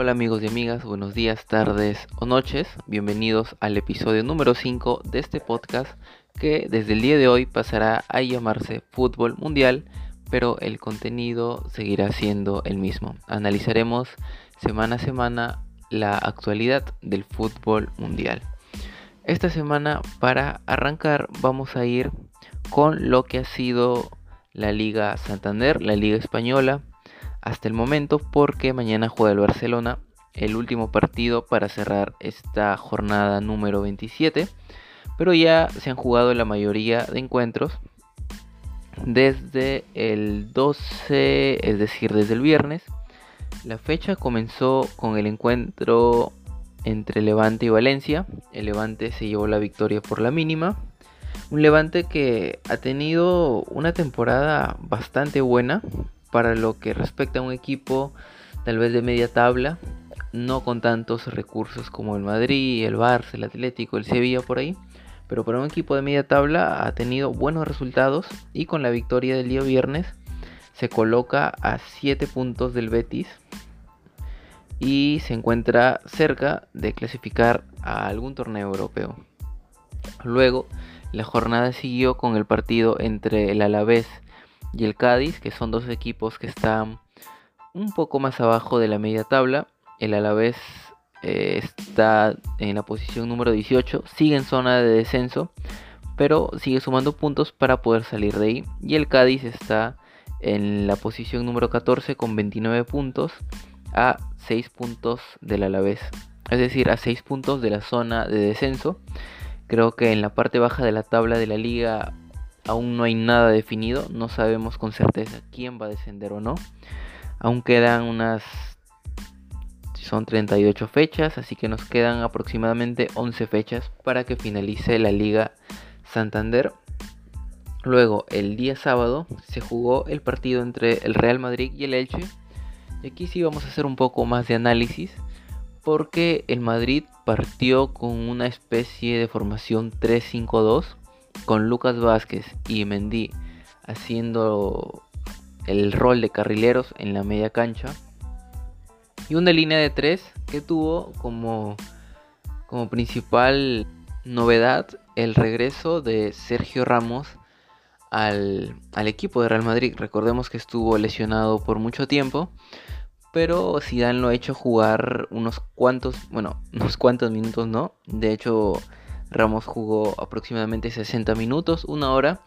Hola amigos y amigas, buenos días, tardes o noches. Bienvenidos al episodio número 5 de este podcast que desde el día de hoy pasará a llamarse Fútbol Mundial, pero el contenido seguirá siendo el mismo. Analizaremos semana a semana la actualidad del fútbol mundial. Esta semana para arrancar vamos a ir con lo que ha sido la Liga Santander, la Liga Española, hasta el momento porque mañana juega el Barcelona el último partido para cerrar esta jornada número 27 pero ya se han jugado la mayoría de encuentros desde el 12 es decir desde el viernes. La fecha comenzó con el encuentro entre Levante y Valencia. El Levante se llevó la victoria por la mínima. Un Levante que ha tenido una temporada bastante buena para lo que respecta a un equipo tal vez de media tabla, no con tantos recursos como el Madrid, el Barça, el Atlético, el Sevilla por ahí, pero para un equipo de media tabla ha tenido buenos resultados y con la victoria del día viernes se coloca a 7 puntos del Betis y se encuentra cerca de clasificar a algún torneo europeo. Luego, la jornada siguió con el partido entre el Alavés y el Cádiz, que son dos equipos que están un poco más abajo de la media tabla. El Alavés eh, está en la posición número 18, sigue en zona de descenso, pero sigue sumando puntos para poder salir de ahí. Y el Cádiz está en la posición número 14 con 29 puntos a 6 puntos del Alavés. Es decir, a 6 puntos de la zona de descenso. Creo que en la parte baja de la tabla de la liga aún no hay nada definido, no sabemos con certeza quién va a descender o no. Aún quedan unas son 38 fechas, así que nos quedan aproximadamente 11 fechas para que finalice la Liga Santander. Luego, el día sábado se jugó el partido entre el Real Madrid y el Elche. Y aquí sí vamos a hacer un poco más de análisis porque el Madrid partió con una especie de formación 3-5-2 con Lucas Vázquez y Mendy haciendo el rol de carrileros en la media cancha. Y una línea de tres que tuvo como, como principal novedad el regreso de Sergio Ramos al, al, equipo de Real Madrid. Recordemos que estuvo lesionado por mucho tiempo. Pero Zidane lo ha hecho jugar unos cuantos, bueno, unos cuantos minutos, ¿no? De hecho, Ramos jugó aproximadamente 60 minutos, una hora.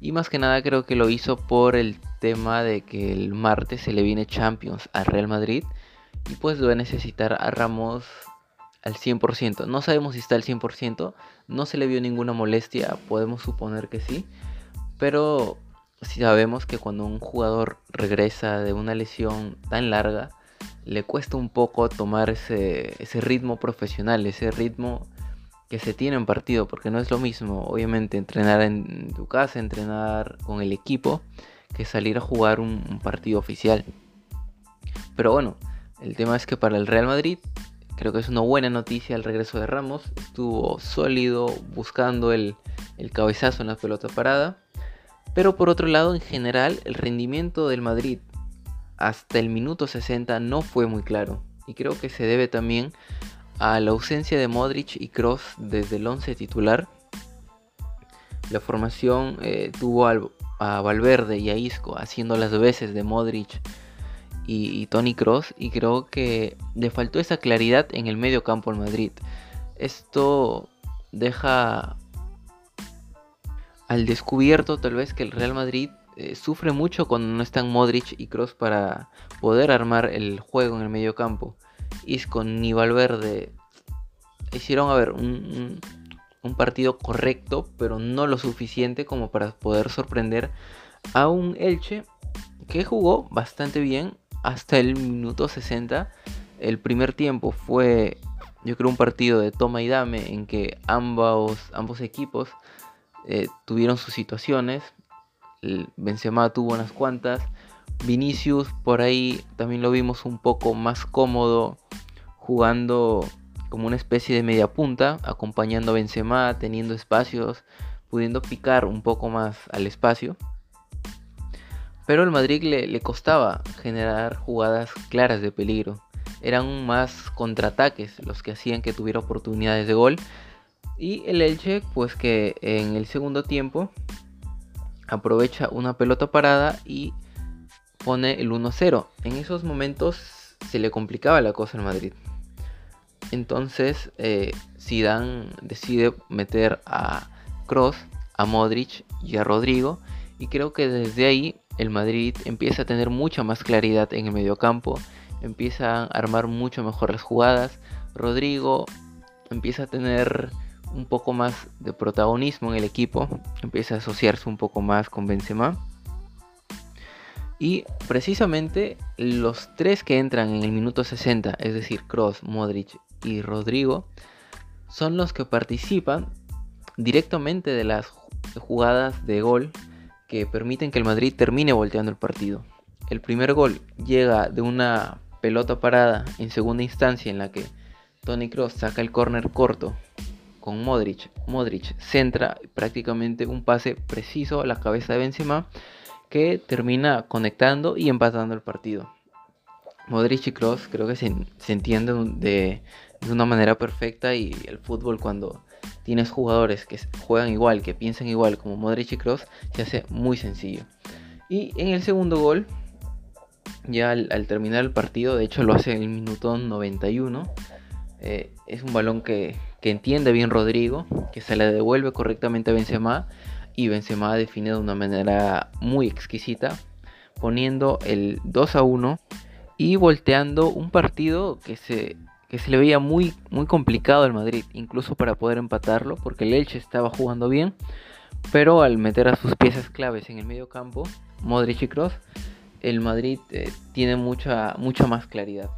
Y más que nada creo que lo hizo por el tema de que el martes se le viene Champions al Real Madrid. Y pues va a necesitar a Ramos al 100%. No sabemos si está al 100%. No se le vio ninguna molestia. Podemos suponer que sí. Pero si sabemos que cuando un jugador regresa de una lesión tan larga, le cuesta un poco tomar ese, ese ritmo profesional, ese ritmo que se tiene en partido, porque no es lo mismo, obviamente, entrenar en tu casa, entrenar con el equipo, que salir a jugar un, partido oficial. Pero bueno, el tema es que para el Real Madrid, creo que es una buena noticia el regreso de Ramos. Estuvo sólido, buscando el, el cabezazo en la pelota parada. Pero por otro lado, en general, el rendimiento del Madrid hasta el minuto 60 no fue muy claro. Y creo que se debe también a la ausencia de Modric y Cross desde el 11 titular, la formación eh, tuvo a Valverde y a Isco haciendo las veces de Modric y, Tony Cross y creo que le faltó esa claridad en el medio campo en Madrid. Esto deja al descubierto tal vez que el Real Madrid eh, sufre mucho cuando no están Modric y Cross para poder armar el juego en el medio campo. Isco ni Valverde hicieron, a ver, un, partido correcto, pero no lo suficiente como para poder sorprender a un Elche que jugó bastante bien hasta el minuto 60. El primer tiempo fue, yo creo, un partido de toma y dame en que ambos, ambos equipos eh, tuvieron sus situaciones. El Benzema tuvo unas cuantas. Vinicius por ahí también lo vimos un poco más cómodo jugando como una especie de media punta, acompañando a Benzema, teniendo espacios, pudiendo picar un poco más al espacio. Pero al Madrid le, le, costaba generar jugadas claras de peligro. eran más contraataques los que hacían que tuviera oportunidades de gol. Y el Elche, pues que en el segundo tiempo aprovecha una pelota parada y pone el 1-0. En esos momentos se le complicaba la cosa al Madrid. Entonces eh, decide meter a Cross, a Modric y a Rodrigo. Y creo que desde ahí el Madrid empieza a tener mucha más claridad en el mediocampo. Empieza a armar mucho mejor las jugadas. Rodrigo empieza a tener un poco más de protagonismo en el equipo. Empieza a asociarse un poco más con Benzema. Y precisamente los tres que entran en el minuto 60, es decir, Cross, Modric y Rodrigo, son los que participan directamente de las jugadas de gol que permiten que el Madrid termine volteando el partido. El primer gol llega de una pelota parada en segunda instancia en la que Tony Cross saca el córner corto con Modric. Modric centra prácticamente un pase preciso a la cabeza de Benzema que termina conectando y empatando el partido. Modric y Cross creo que se, entienden de, de, una manera perfecta y el fútbol cuando tienes jugadores que juegan igual, que piensan igual como Modric y Cross, se hace muy sencillo. Y en el segundo gol, ya al, terminar el partido, de hecho lo hace en el minuto 91, eh, es un balón que, que entiende bien Rodrigo, que se le devuelve correctamente a Benzema y Benzema define de una manera muy exquisita, poniendo el 2 a 1 y volteando un partido que se, que se le veía muy, muy complicado al Madrid, incluso para poder empatarlo, porque el Elche estaba jugando bien, pero al meter a sus piezas claves en el medio campo, Modric y Kroos, el Madrid eh, tiene mucha, mucha más claridad.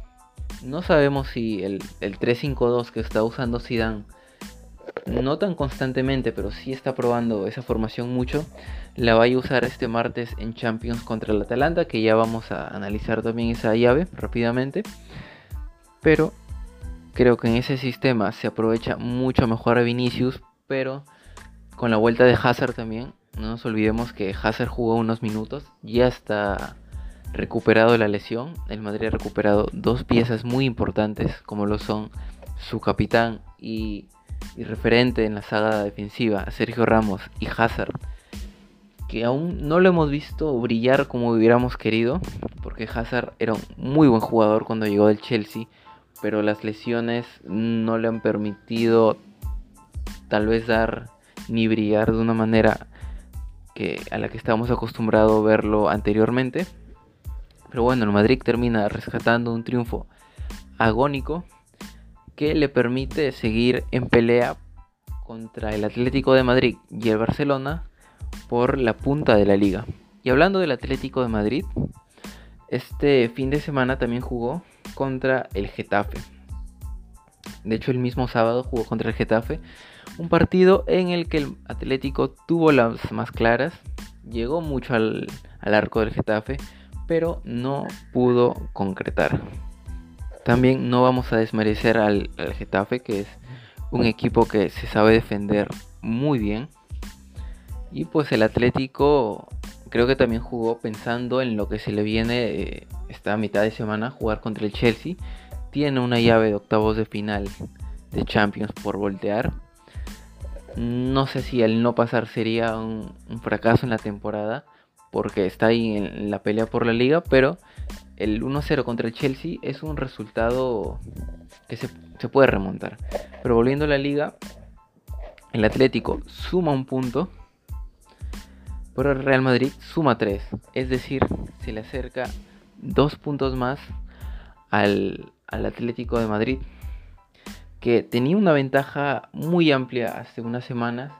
No sabemos si el, el 3-5-2 que está usando Zidane no tan constantemente, pero sí está probando esa formación mucho. La va a usar este martes en Champions contra el Atalanta, que ya vamos a analizar también esa llave rápidamente. Pero creo que en ese sistema se aprovecha mucho mejor a Vinicius, pero con la vuelta de Hazard también. No nos olvidemos que Hazard jugó unos minutos, ya está recuperado la lesión. El Madrid ha recuperado dos piezas muy importantes, como lo son su capitán y y referente en la saga defensiva, Sergio Ramos y Hazard, que aún no lo hemos visto brillar como hubiéramos querido, porque Hazard era un muy buen jugador cuando llegó del Chelsea, pero las lesiones no le han permitido tal vez dar ni brillar de una manera que a la que estábamos acostumbrados a verlo anteriormente. Pero bueno, el Madrid termina rescatando un triunfo agónico que le permite seguir en pelea contra el Atlético de Madrid y el Barcelona por la punta de la liga. Y hablando del Atlético de Madrid, este fin de semana también jugó contra el Getafe. De hecho, el mismo sábado jugó contra el Getafe. Un partido en el que el Atlético tuvo las más claras. Llegó mucho al, al arco del Getafe. Pero no pudo concretar. También no vamos a desmerecer al, Getafe, que es un equipo que se sabe defender muy bien. Y pues el Atlético creo que también jugó pensando en lo que se le viene eh, esta mitad de semana, jugar contra el Chelsea. Tiene una llave de octavos de final de Champions por voltear. No sé si el no pasar sería un, un fracaso en la temporada, porque está ahí en la pelea por la liga, pero el 1-0 contra el Chelsea es un resultado que se, puede remontar. Pero volviendo a la liga, el Atlético suma un punto, pero el Real Madrid suma 3. Es decir, se le acerca dos puntos más al, Atlético de Madrid, que tenía una ventaja muy amplia hace unas semanas,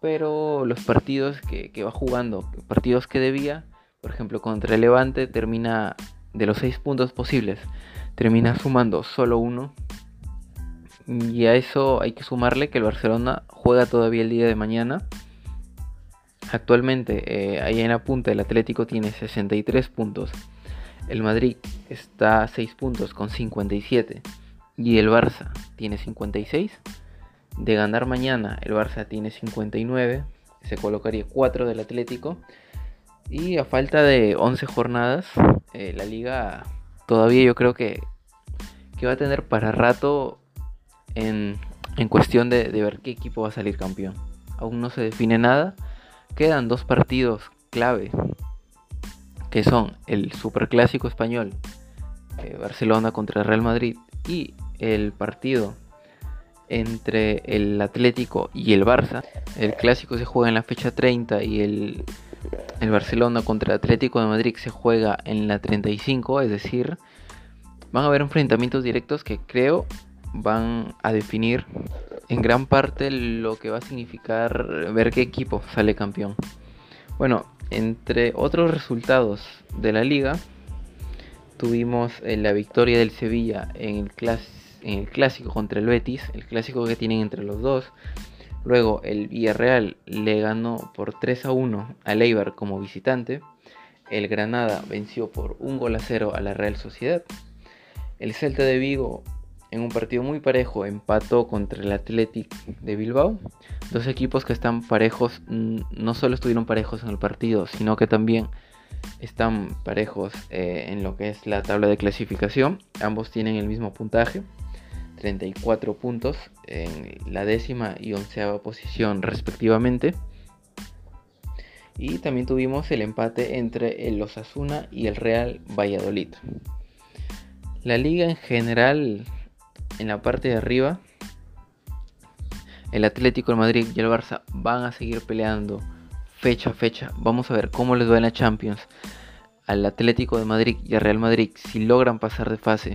pero los partidos que, que va jugando, partidos que debía, por ejemplo contra el Levante, termina de los 6 puntos posibles, termina sumando solo uno. Y a eso hay que sumarle que el Barcelona juega todavía el día de mañana. Actualmente, eh, ahí en la punta, el Atlético tiene 63 puntos. El Madrid está a 6 puntos con 57. Y el Barça tiene 56. De ganar mañana, el Barça tiene 59. Se colocaría 4 del Atlético. Y a falta de 11 jornadas, eh, la liga todavía yo creo que que va a tener para rato en, cuestión de, de, ver qué equipo va a salir campeón. Aún no se define nada. Quedan dos partidos clave, que son el Superclásico español, eh, Barcelona contra Real Madrid, y el partido entre el Atlético y el Barça. El clásico se juega en la fecha 30 y el, el Barcelona contra Atlético de Madrid se juega en la 35, es decir, van a haber enfrentamientos directos que creo van a definir en gran parte lo que va a significar ver qué equipo sale campeón. Bueno, entre otros resultados de la liga, tuvimos eh, la victoria del Sevilla en el, en el clásico contra el Betis, el clásico que tienen entre los dos. Luego el Villarreal le ganó por 3 a 1 al Eibar como visitante. El Granada venció por un gol a 0 a la Real Sociedad. El Celta de Vigo en un partido muy parejo empató contra el Athletic de Bilbao. Dos equipos que están parejos, no solo estuvieron parejos en el partido, sino que también están parejos eh, en lo que es la tabla de clasificación. Ambos tienen el mismo puntaje, 34 puntos en la décima y onceava posición respectivamente. Y también tuvimos el empate entre el Osasuna y el Real Valladolid. La liga en general, en la parte de arriba, el Atlético, el Madrid y el Barça van a seguir peleando fecha a fecha. Vamos a ver cómo les va en la Champions al Atlético de Madrid y al Real Madrid. Si logran pasar de fase,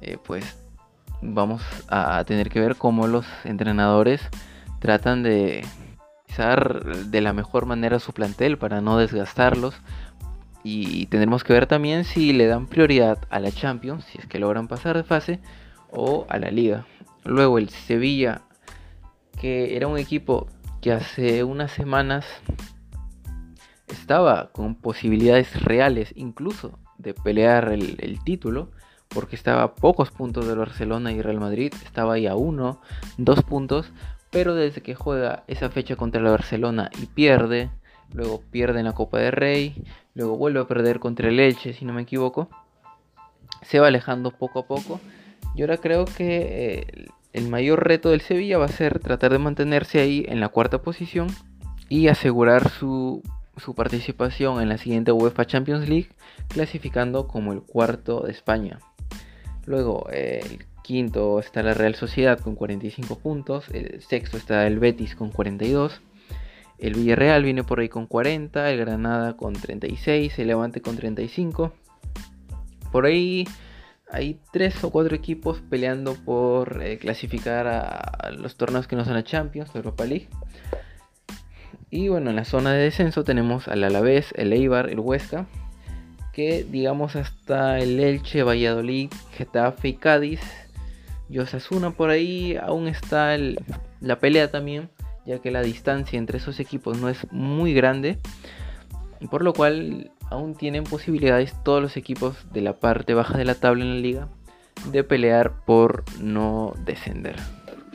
eh, pues vamos a tener que ver cómo los entrenadores tratan de utilizar de la mejor manera su plantel para no desgastarlos y tendremos que ver también si le dan prioridad a la Champions, si es que logran pasar de fase, o a la Liga. Luego el Sevilla, que era un equipo que hace unas semanas estaba con posibilidades reales incluso de pelear el, título, porque estaba a pocos puntos de Barcelona y Real Madrid, estaba ahí a uno, dos puntos, pero desde que juega esa fecha contra el Barcelona y pierde, luego pierde en la Copa de Rey, luego vuelve a perder contra el Elche, si no me equivoco, se va alejando poco a poco. Y ahora creo que eh, el mayor reto del Sevilla va a ser tratar de mantenerse ahí en la cuarta posición y asegurar su, su participación en la siguiente UEFA Champions League, clasificando como el cuarto de España. Luego, el quinto está la Real Sociedad con 45 puntos, el sexto está el Betis con 42. El Villarreal viene por ahí con 40, el Granada con 36, el Levante con 35. Por ahí hay tres o cuatro equipos peleando por eh, clasificar a, los torneos que no son la Champions, Europa League. Y bueno, en la zona de descenso tenemos al Alavés, el Eibar, el Huesca, que digamos hasta el Elche, Valladolid, Getafe y Cádiz y por ahí aún está la pelea también ya que la distancia entre esos equipos no es muy grande, por lo cual aún tienen posibilidades todos los equipos de la parte baja de la tabla en la liga de pelear por no descender.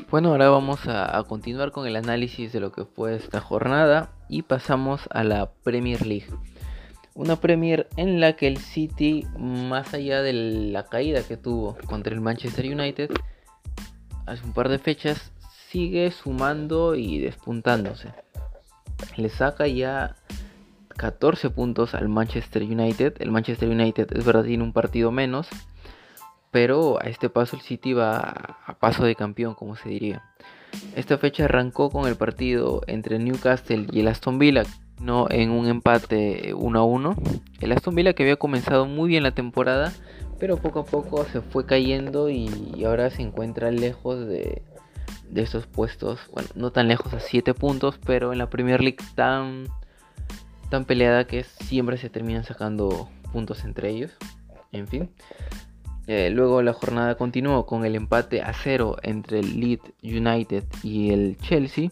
Bueno, ahora vamos a, continuar con el análisis de lo que fue esta jornada y pasamos a la Premier League. Una Premier en la que el City, más allá de la caída que tuvo contra el Manchester United, hace un par de fechas sigue sumando y despuntándose. Le saca ya 14 puntos al Manchester United. El Manchester United es verdad tiene un partido menos, pero a este paso el City va a paso de campeón, como se diría. Esta fecha arrancó con el partido entre Newcastle y el Aston Villa, no en un empate 1 a 1. El Aston Villa que había comenzado muy bien la temporada, pero poco a poco se fue cayendo y ahora se encuentra lejos de, de estos puestos, bueno, no tan lejos a 7 puntos, pero en la Premier League tan, tan peleada que siempre se terminan sacando puntos entre ellos. En fin. Eh, luego la jornada continuó con el empate a 0 entre el Leeds United y el Chelsea.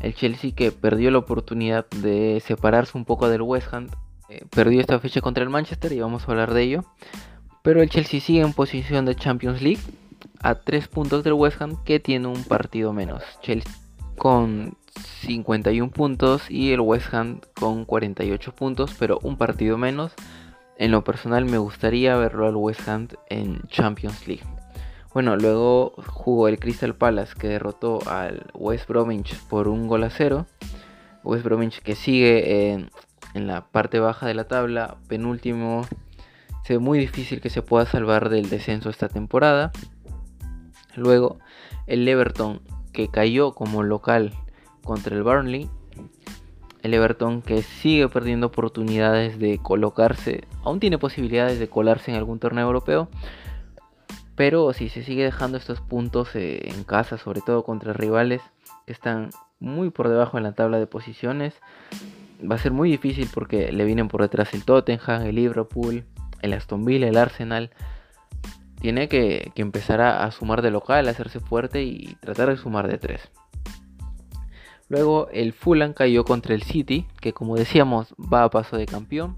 El Chelsea que perdió la oportunidad de separarse un poco del West Ham. Eh, perdió esta fecha contra el Manchester y vamos a hablar de ello. Pero el Chelsea sigue en posición de Champions League a 3 puntos del West Ham que tiene un partido menos. Chelsea con 51 puntos y el West Ham con 48 puntos, pero un partido menos. en lo personal me gustaría verlo al West Ham en Champions League. Bueno, luego jugó el Crystal Palace que derrotó al West Bromwich por un gol a cero. West Bromwich que sigue en, en la parte baja de la tabla, penúltimo. Se ve muy difícil que se pueda salvar del descenso esta temporada. Luego el Everton que cayó como local contra el Burnley. El Everton que sigue perdiendo oportunidades de colocarse, aún tiene posibilidades de colarse en algún torneo europeo. Pero si se sigue dejando estos puntos eh, en casa, sobre todo contra rivales que están muy por debajo en la tabla de posiciones, va a ser muy difícil porque le vienen por detrás el Tottenham, el Liverpool, el Aston Villa, el Arsenal. Tiene que, empezar a, sumar de local, a hacerse fuerte y tratar de sumar de tres. Luego el Fulham cayó contra el City, que como decíamos va a paso de campeón.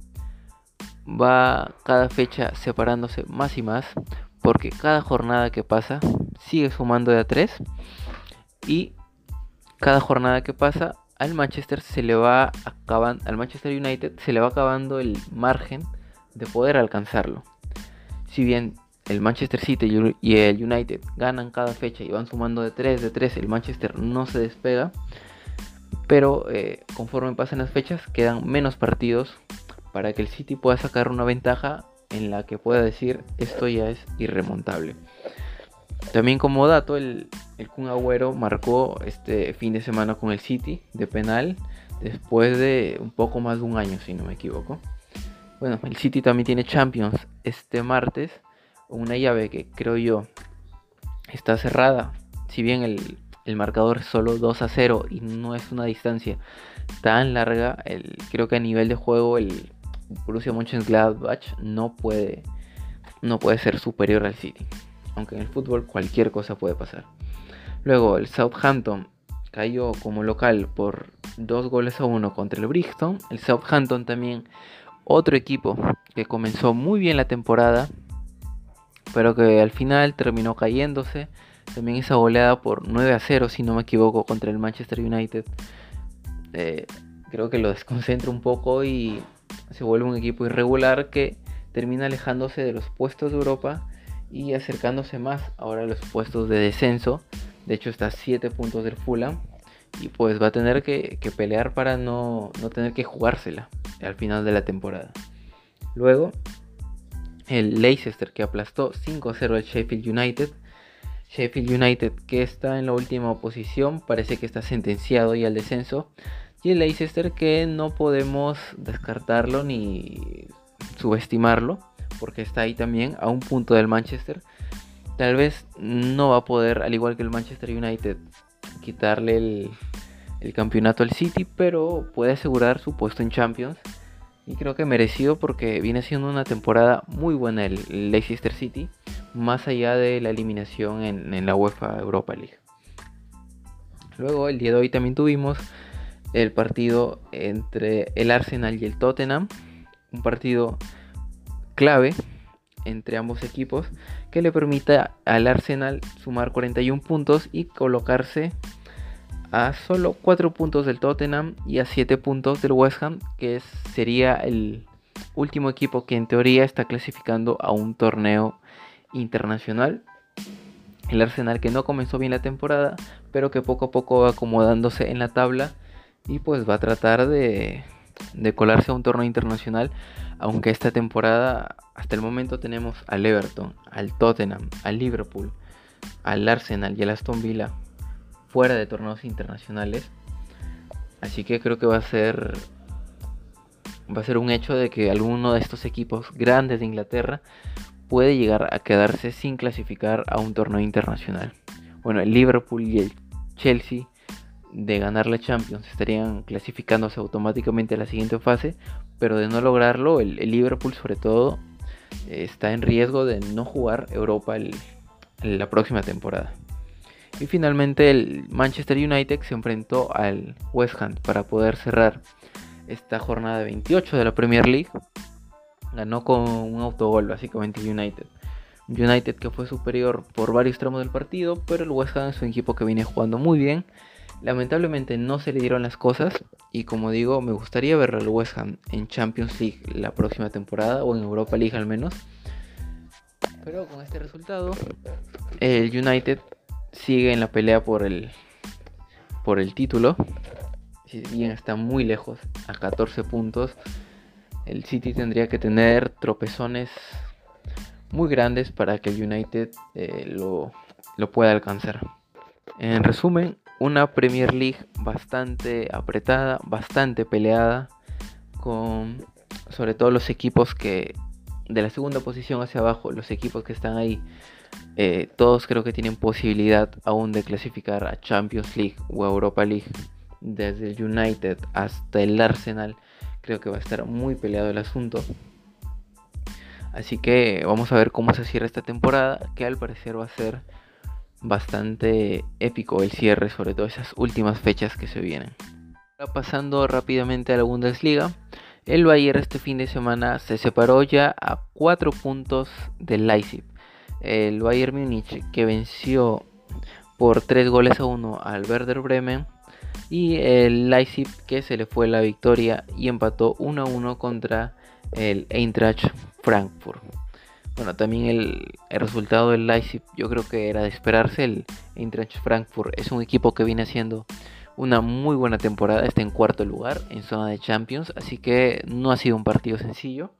Va cada fecha separándose más y más, porque cada jornada que pasa sigue sumando de a 3. Y cada jornada que pasa al Manchester se le va acabando, al Manchester United se le va acabando el margen de poder alcanzarlo. Si bien el Manchester City y el United ganan cada fecha y van sumando de 3 de 3, el Manchester no se despega pero eh, conforme pasan las fechas quedan menos partidos para que el City pueda sacar una ventaja en la que pueda decir esto ya es irremontable. También como dato, el, el Kun Agüero marcó este fin de semana con el City de penal después de un poco más de un año, si no me equivoco. Bueno, el City también tiene Champions este martes, una llave que creo yo está cerrada. Si bien el el marcador es solo 2 a 0 y no es una distancia tan larga, el, creo que a nivel de juego el Borussia Mönchengladbach no puede, no puede ser superior al City. Aunque en el fútbol cualquier cosa puede pasar. Luego el Southampton cayó como local por 2 goles a 1 contra el Brixton. El Southampton también otro equipo que comenzó muy bien la temporada, pero que al final terminó cayéndose también esa goleada por 9 a 0, si no me equivoco, contra el Manchester United. Eh, creo que lo desconcentra un poco y se vuelve un equipo irregular que termina alejándose de los puestos de Europa y acercándose más ahora a los puestos de descenso. De hecho está a 7 puntos del Fulham y pues va a tener que, pelear para no, no, tener que jugársela al final de la temporada. Luego el Leicester que aplastó 5-0 al Sheffield United Sheffield United que está en la última posición, parece que está sentenciado y al descenso. Y el Leicester que no podemos descartarlo ni subestimarlo, porque está ahí también a un punto del Manchester. Tal vez no va a poder, al igual que el Manchester United, quitarle el, campeonato al City, pero puede asegurar su puesto en Champions. Y creo que merecido porque viene siendo una temporada muy buena el Leicester City más allá de la eliminación en, la UEFA Europa League. Luego el día de hoy también tuvimos el partido entre el Arsenal y el Tottenham, un partido clave entre ambos equipos que le permita al Arsenal sumar 41 puntos y colocarse a solo 4 puntos del Tottenham y a 7 puntos del West Ham, que sería el último equipo que en teoría está clasificando a un torneo internacional. El Arsenal que no comenzó bien la temporada, pero que poco a poco va acomodándose en la tabla y pues va a tratar de, colarse a un torneo internacional. Aunque esta temporada, hasta el momento, tenemos al Everton, al Tottenham, al Liverpool, al Arsenal y al Aston Villa fuera de torneos internacionales. Así que creo que va a ser va a ser un hecho de que alguno de estos equipos grandes de Inglaterra puede llegar a quedarse sin clasificar a un torneo internacional. Bueno, el Liverpool y el Chelsea de ganar la Champions estarían clasificándose automáticamente a la siguiente fase, pero de no lograrlo, el, Liverpool sobre todo está en riesgo de no jugar Europa la próxima temporada. Y finalmente el Manchester United se enfrentó al West Ham para poder cerrar esta jornada 28 de la Premier League Ganó con un autogol básicamente United. United que fue superior por varios tramos del partido, pero el West Ham es un equipo que viene jugando muy bien Lamentablemente no se le dieron las cosas y como digo, me gustaría ver al West Ham en Champions League la próxima temporada o en Europa League al menos. Pero con este resultado, el United sigue en la pelea por el, por el título. Si bien está muy lejos, a 14 puntos, el City tendría que tener tropezones muy grandes para que el United eh, lo, lo pueda alcanzar. En resumen, una Premier League bastante apretada, bastante peleada, con sobre todo los equipos que de la segunda posición hacia abajo, los equipos que están ahí, eh, todos creo que tienen posibilidad aún de clasificar a Champions League o Europa League. Desde el United hasta el Arsenal, creo que va a estar muy peleado el asunto. Así que vamos a ver cómo se cierra esta temporada, que al parecer va a ser bastante épico el cierre, sobre todo esas últimas fechas que se vienen. pasando rápidamente a la Bundesliga, el Bayern este fin de semana se separó ya a 4 puntos del Leipzig. El Bayern Múnich que venció por 3 goles a 1 al Werder Bremen y el Leipzig que se le fue la victoria y empató 1 a 1 contra el Eintracht Frankfurt. Bueno, también el, resultado del Leipzig yo creo que era de esperarse. El Eintracht Frankfurt es un equipo que viene haciendo una muy buena temporada. Está en cuarto lugar en zona de Champions. Así que no ha sido un partido sencillo.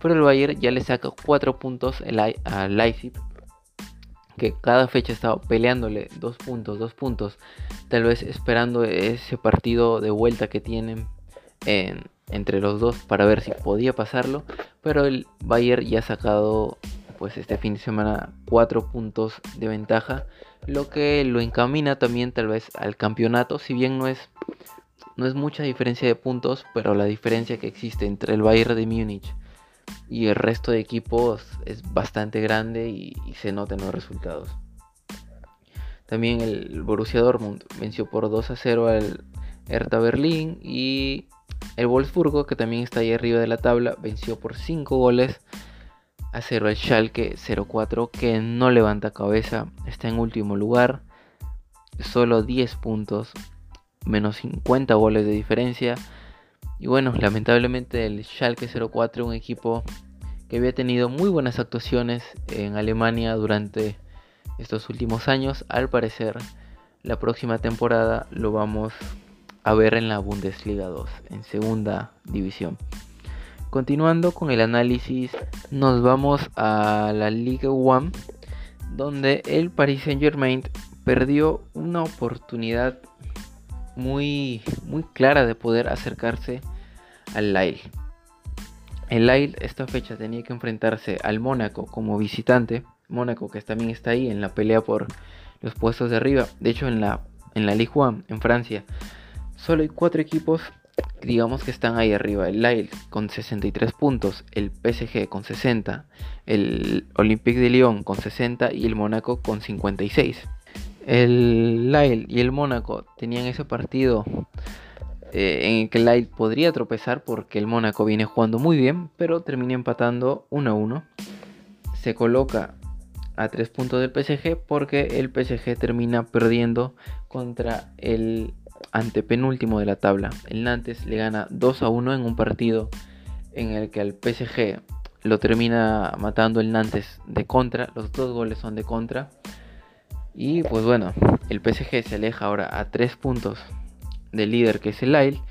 Pero el Bayern ya le saca 4 puntos a Leipzig. Que cada fecha estaba peleándole 2 puntos, 2 puntos. Tal vez esperando ese partido de vuelta que tienen en, entre los dos para ver si podía pasarlo, pero el Bayern ya ha sacado pues este fin de semana 4 puntos de ventaja, lo que lo encamina también tal vez al campeonato, si bien no es no es mucha diferencia de puntos, pero la diferencia que existe entre el Bayern de Múnich y el resto de equipos es bastante grande y, y se nota en los resultados. También el Borussia Dortmund venció por 2 a 0 al Hertha Berlín y el Wolfsburgo, que también está ahí arriba de la tabla, venció por 5 goles a 0 al Schalke 0-4, que no levanta cabeza, está en último lugar, solo 10 puntos, menos 50 goles de diferencia. Y bueno, lamentablemente el Schalke 04, un equipo que había tenido muy buenas actuaciones en Alemania durante estos últimos años, al parecer la próxima temporada lo vamos a ver en la Bundesliga 2, en segunda división. Continuando con el análisis, nos vamos a la Liga 1, donde el Paris Saint Germain perdió una oportunidad muy, muy clara de poder acercarse al Lille. El Lille esta fecha tenía que enfrentarse al Mónaco como visitante. Mónaco que también está ahí en la pelea por los puestos de arriba. De hecho en la, en la Ligue 1 en Francia Solo hay cuatro equipos, digamos que están ahí arriba. El Lille con 63 puntos, el PSG con 60, el Olympique de Lyon con 60 y el Mónaco con 56. El Lille y el Mónaco tenían ese partido eh, en el que el Lille podría tropezar porque el Mónaco viene jugando muy bien, pero termina empatando 1 a 1. Se coloca a 3 puntos del PSG porque el PSG termina perdiendo contra el antepenúltimo de la tabla. El Nantes le gana 2 a 1 en un partido en el que al PSG lo termina matando el Nantes de contra. Los dos goles son de contra. Y pues bueno, el PSG se aleja ahora a 3 puntos del líder que es el Lille.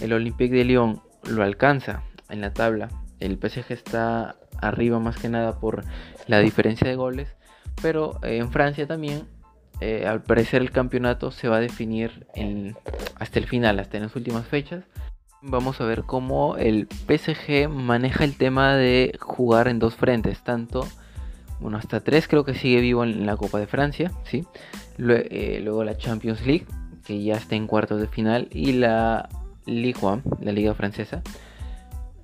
El Olympique de Lyon lo alcanza en la tabla. El PSG está arriba más que nada por la diferencia de goles. Pero eh, en Francia también eh, al parecer el campeonato se va a definir hasta el final, hasta en las últimas fechas. Vamos a ver cómo el PSG maneja el tema de jugar en dos frentes, tanto, bueno, hasta tres creo que sigue vivo en la Copa de Francia, ¿sí? Eh, luego la Champions League, que ya está en cuartos de final, y la Ligue 1, la Liga Francesa.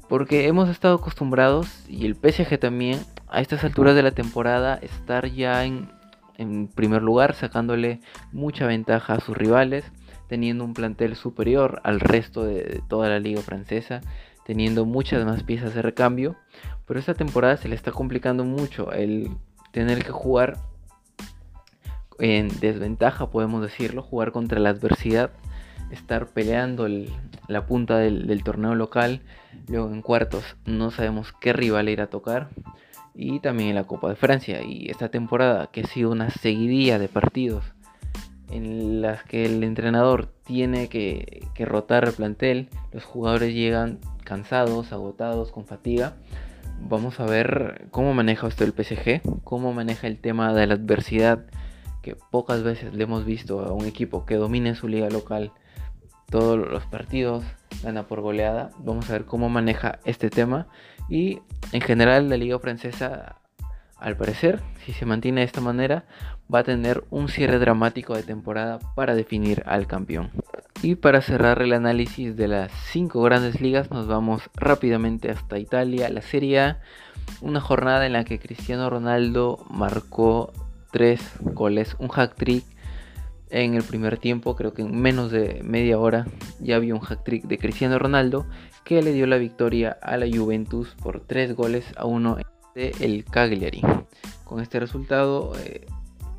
Porque hemos estado acostumbrados, y el PSG también, a estas alturas de la temporada, estar ya en en primer lugar, sacándole mucha ventaja a sus rivales, teniendo un plantel superior al resto de, toda la liga francesa, teniendo muchas más piezas de recambio, pero esta temporada se le está complicando mucho el tener que jugar en desventaja, podemos decirlo, jugar contra la adversidad, estar peleando la punta del, torneo local, luego en cuartos no sabemos qué rival ir a tocar y también en la Copa de Francia y esta temporada que ha sido una seguidilla de partidos en las que el entrenador tiene que, que rotar el plantel, los jugadores llegan cansados, agotados, con fatiga vamos a ver cómo maneja esto el PSG, cómo maneja el tema de la adversidad, que pocas veces le hemos visto a un equipo que domine su liga local todos los partidos, gana por goleada. Vamos a ver cómo maneja este tema. Y en general la liga francesa, al parecer, si se mantiene de esta manera, va a tener un cierre dramático de temporada para definir al campeón. Y para cerrar el análisis de las cinco grandes ligas, nos vamos rápidamente hasta Italia, la Serie A. Una jornada en la que Cristiano Ronaldo marcó tres goles, un hack trick en el primer tiempo, creo que en menos de media hora ya había un hack trick de Cristiano Ronaldo que le dio la victoria a la Juventus por tres goles a uno de el Cagliari. Con este resultado, eh,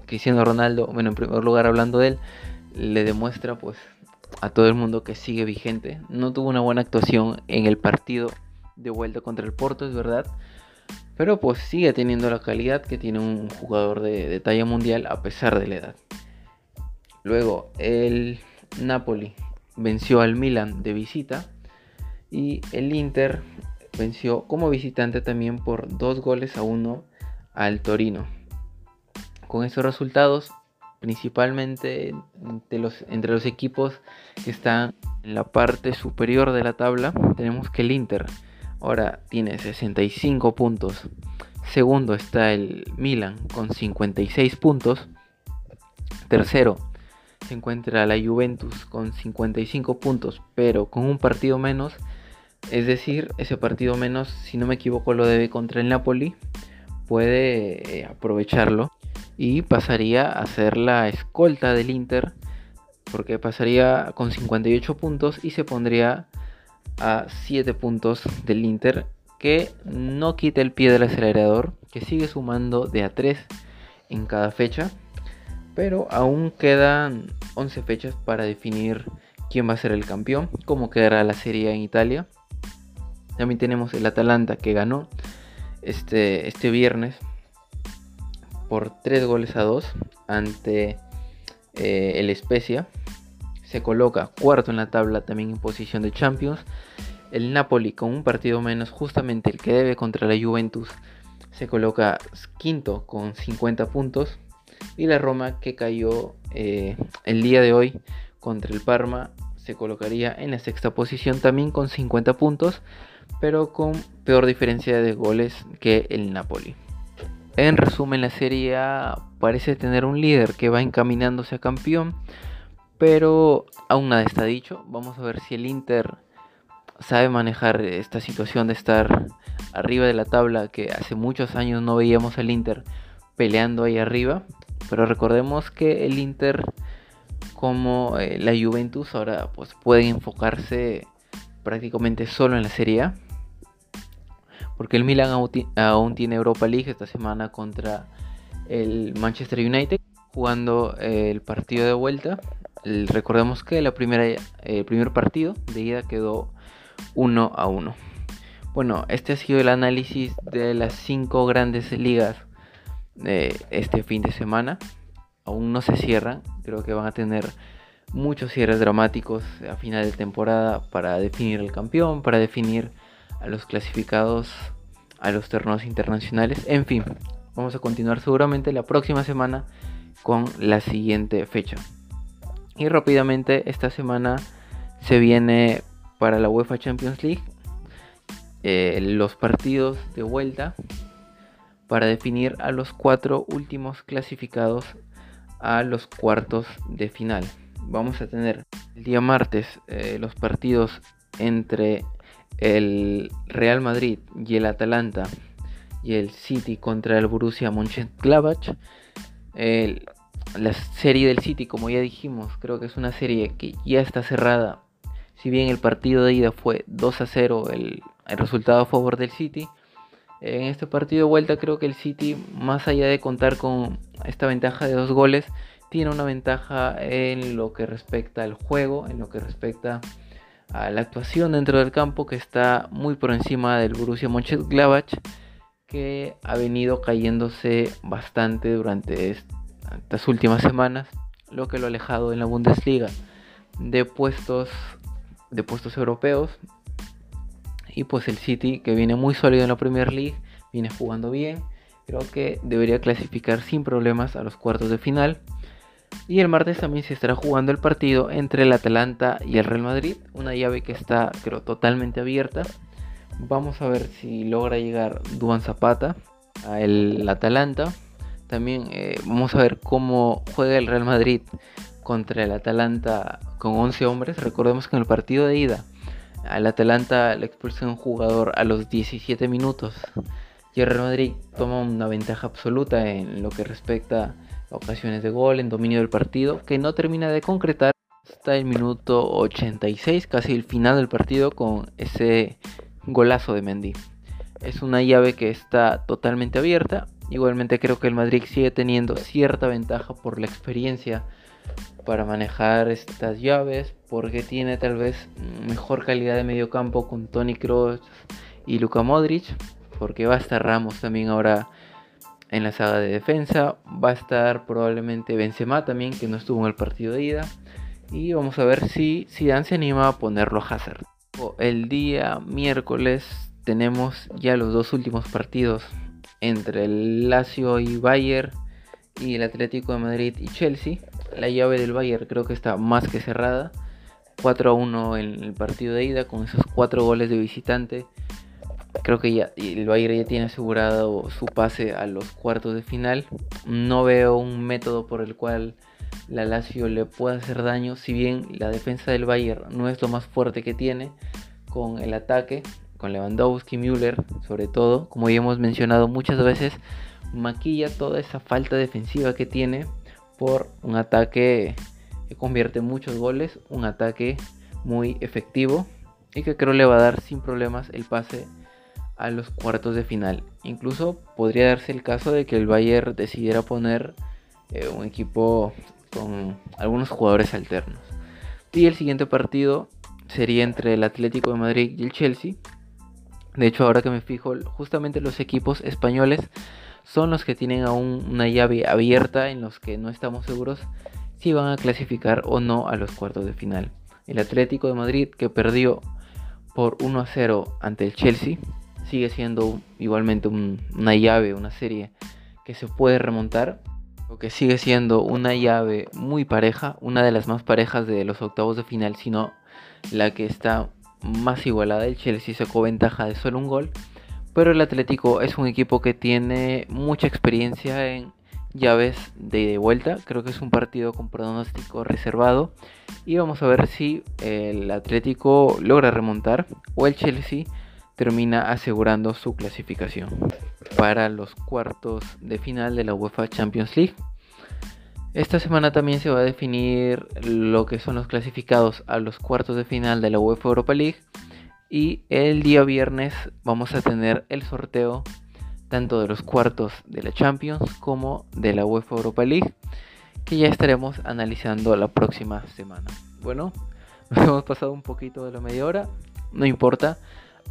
Cristiano Ronaldo, bueno, en primer lugar hablando de él, le demuestra pues a todo el mundo que sigue vigente. No tuvo una buena actuación en el partido de vuelta contra el Porto, es verdad. Pero pues sigue teniendo la calidad que tiene un jugador de, talla mundial a pesar de la edad. Luego el Napoli venció al Milan de visita. Y el Inter venció como visitante también por dos goles a uno al Torino. Con estos resultados principalmente entre los equipos que están en la parte superior de la tabla, tenemos que el Inter ahora tiene 65 puntos. Segundo está el Milan con 56 puntos. Tercero se encuentra la Juventus con 55 puntos, pero con un partido menos. Es decir, ese partido menos, si no me equivoco, lo debe contra el Napoli. Puede eh, aprovecharlo y pasaría a ser la escolta del Inter porque pasaría con 58 puntos y se pondría a 7 puntos del Inter que no quita el pie del acelerador que sigue sumando de a 3 en cada fecha pero aún quedan 11 fechas para definir quién va a ser el campeón cómo quedará la serie en Italia también tenemos el Atalanta que ganó este, este viernes por 3 goles a 2 ante eh, el Spezia. Se coloca cuarto en la tabla también en posición de Champions. El Napoli con un partido menos, justamente el que debe contra la Juventus, se coloca quinto con 50 puntos. Y la Roma que cayó eh, el día de hoy contra el Parma se colocaría en la sexta posición también con 50 puntos, pero con peor diferencia de goles que el Napoli. En resumen, la serie parece tener un líder que va encaminándose a campeón, pero aún nada está dicho. Vamos a ver si el Inter sabe manejar esta situación de estar arriba de la tabla, que hace muchos años no veíamos al Inter peleando ahí arriba. Pero recordemos que el Inter, como eh, la Juventus, ahora pues pueden enfocarse prácticamente solo en la Serie A porque el Milan aún tiene Europa League esta semana contra el Manchester United, jugando el partido de vuelta. recordemos que el primer partido de ida quedó 1 a 1. Bueno, este ha sido el análisis de las cinco grandes ligas de este fin de semana. Aún no se cierran, creo que van a tener muchos cierres dramáticos a final de temporada para definir el campeón, para definir a los clasificados a los torneos internacionales. En fin, vamos a continuar seguramente la próxima semana con la siguiente fecha. Y rápidamente esta semana se viene para la UEFA Champions League eh, los partidos de vuelta para definir a los cuatro últimos clasificados a los cuartos de final. Vamos a tener el día martes eh, los partidos entre el Real Madrid y el Atalanta y el City contra el Borussia Mönchengladbach. la serie del City, como ya dijimos, creo que es una serie que ya está cerrada. Si bien el partido de ida fue 2 a 0 el, el resultado a favor del City, en este partido de vuelta creo que el City, más allá de contar con esta ventaja de dos goles, tiene una ventaja en lo que respecta al juego, en lo que respecta la actuación dentro del campo que está muy por encima del Borussia Mönchengladbach que ha venido cayéndose bastante durante estas últimas semanas, lo que lo ha alejado en la Bundesliga de puestos de puestos europeos y pues el City que viene muy sólido en la Premier League, viene jugando bien, creo que debería clasificar sin problemas a los cuartos de final. Y el martes también se estará jugando el partido entre el Atalanta y el Real Madrid, una llave que está creo totalmente abierta. Vamos a ver si logra llegar Duan Zapata a el Atalanta. También eh, vamos a ver cómo juega el Real Madrid contra el Atalanta con 11 hombres. Recordemos que en el partido de ida al Atalanta le expulsó un jugador a los 17 minutos. Y el Real Madrid toma una ventaja absoluta en lo que respecta ocasiones de gol, en dominio del partido, que no termina de concretar hasta el minuto 86, casi el final del partido, con ese golazo de Mendy. Es una llave que está totalmente abierta. Igualmente creo que el Madrid sigue teniendo cierta ventaja por la experiencia para manejar estas llaves, porque tiene tal vez mejor calidad de medio campo con Tony Kroos y Luka Modric, porque va a estar Ramos también ahora en la saga de defensa. Va a estar probablemente Benzema también, que no estuvo en el partido de ida. Y vamos a ver si Zidane se anima a ponerlo a Hazard. El día miércoles tenemos ya los dos últimos partidos entre el Lazio y Bayern y el Atlético de Madrid y Chelsea. La llave del Bayern creo que está más que cerrada. 4 a 1 en el partido de ida con esos 4 goles de visitante Creo que ya el Bayern ya tiene asegurado su pase a los cuartos de final. No veo un método por el cual la Lazio le pueda hacer daño, si bien la defensa del Bayern no es lo más fuerte que tiene con el ataque, con Lewandowski, Müller, sobre todo, como ya hemos mencionado muchas veces, maquilla toda esa falta defensiva que tiene por un ataque que convierte muchos goles, un ataque muy efectivo y que creo le va a dar sin problemas el pase a los cuartos de final. Incluso podría darse el caso de que el Bayern decidiera poner eh, un equipo con algunos jugadores alternos. Y el siguiente partido sería entre el Atlético de Madrid y el Chelsea. De hecho, ahora que me fijo, justamente los equipos españoles son los que tienen aún una llave abierta en los que no estamos seguros si van a clasificar o no a los cuartos de final. El Atlético de Madrid que perdió por 1 a 0 ante el Chelsea sigue siendo igualmente una llave, una serie que se puede remontar. O que sigue siendo una llave muy pareja, una de las más parejas de los octavos de final, sino la que está más igualada. El Chelsea sacó ventaja de solo un gol. Pero el Atlético es un equipo que tiene mucha experiencia en llaves de vuelta. Creo que es un partido con pronóstico reservado. Y vamos a ver si el Atlético logra remontar o el Chelsea termina asegurando su clasificación para los cuartos de final de la UEFA Champions League. Esta semana también se va a definir lo que son los clasificados a los cuartos de final de la UEFA Europa League y el día viernes vamos a tener el sorteo tanto de los cuartos de la Champions como de la UEFA Europa League que ya estaremos analizando la próxima semana. Bueno, nos hemos pasado un poquito de la media hora, no importa.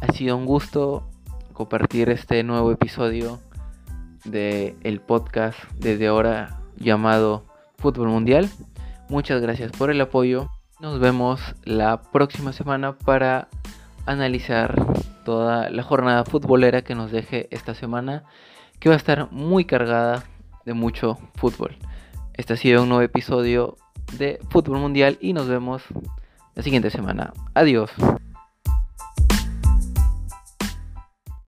Ha sido un gusto compartir este nuevo episodio de el podcast desde ahora llamado Fútbol Mundial. Muchas gracias por el apoyo. Nos vemos la próxima semana para analizar toda la jornada futbolera que nos deje esta semana, que va a estar muy cargada de mucho fútbol. Este ha sido un nuevo episodio de Fútbol Mundial y nos vemos la siguiente semana. Adiós.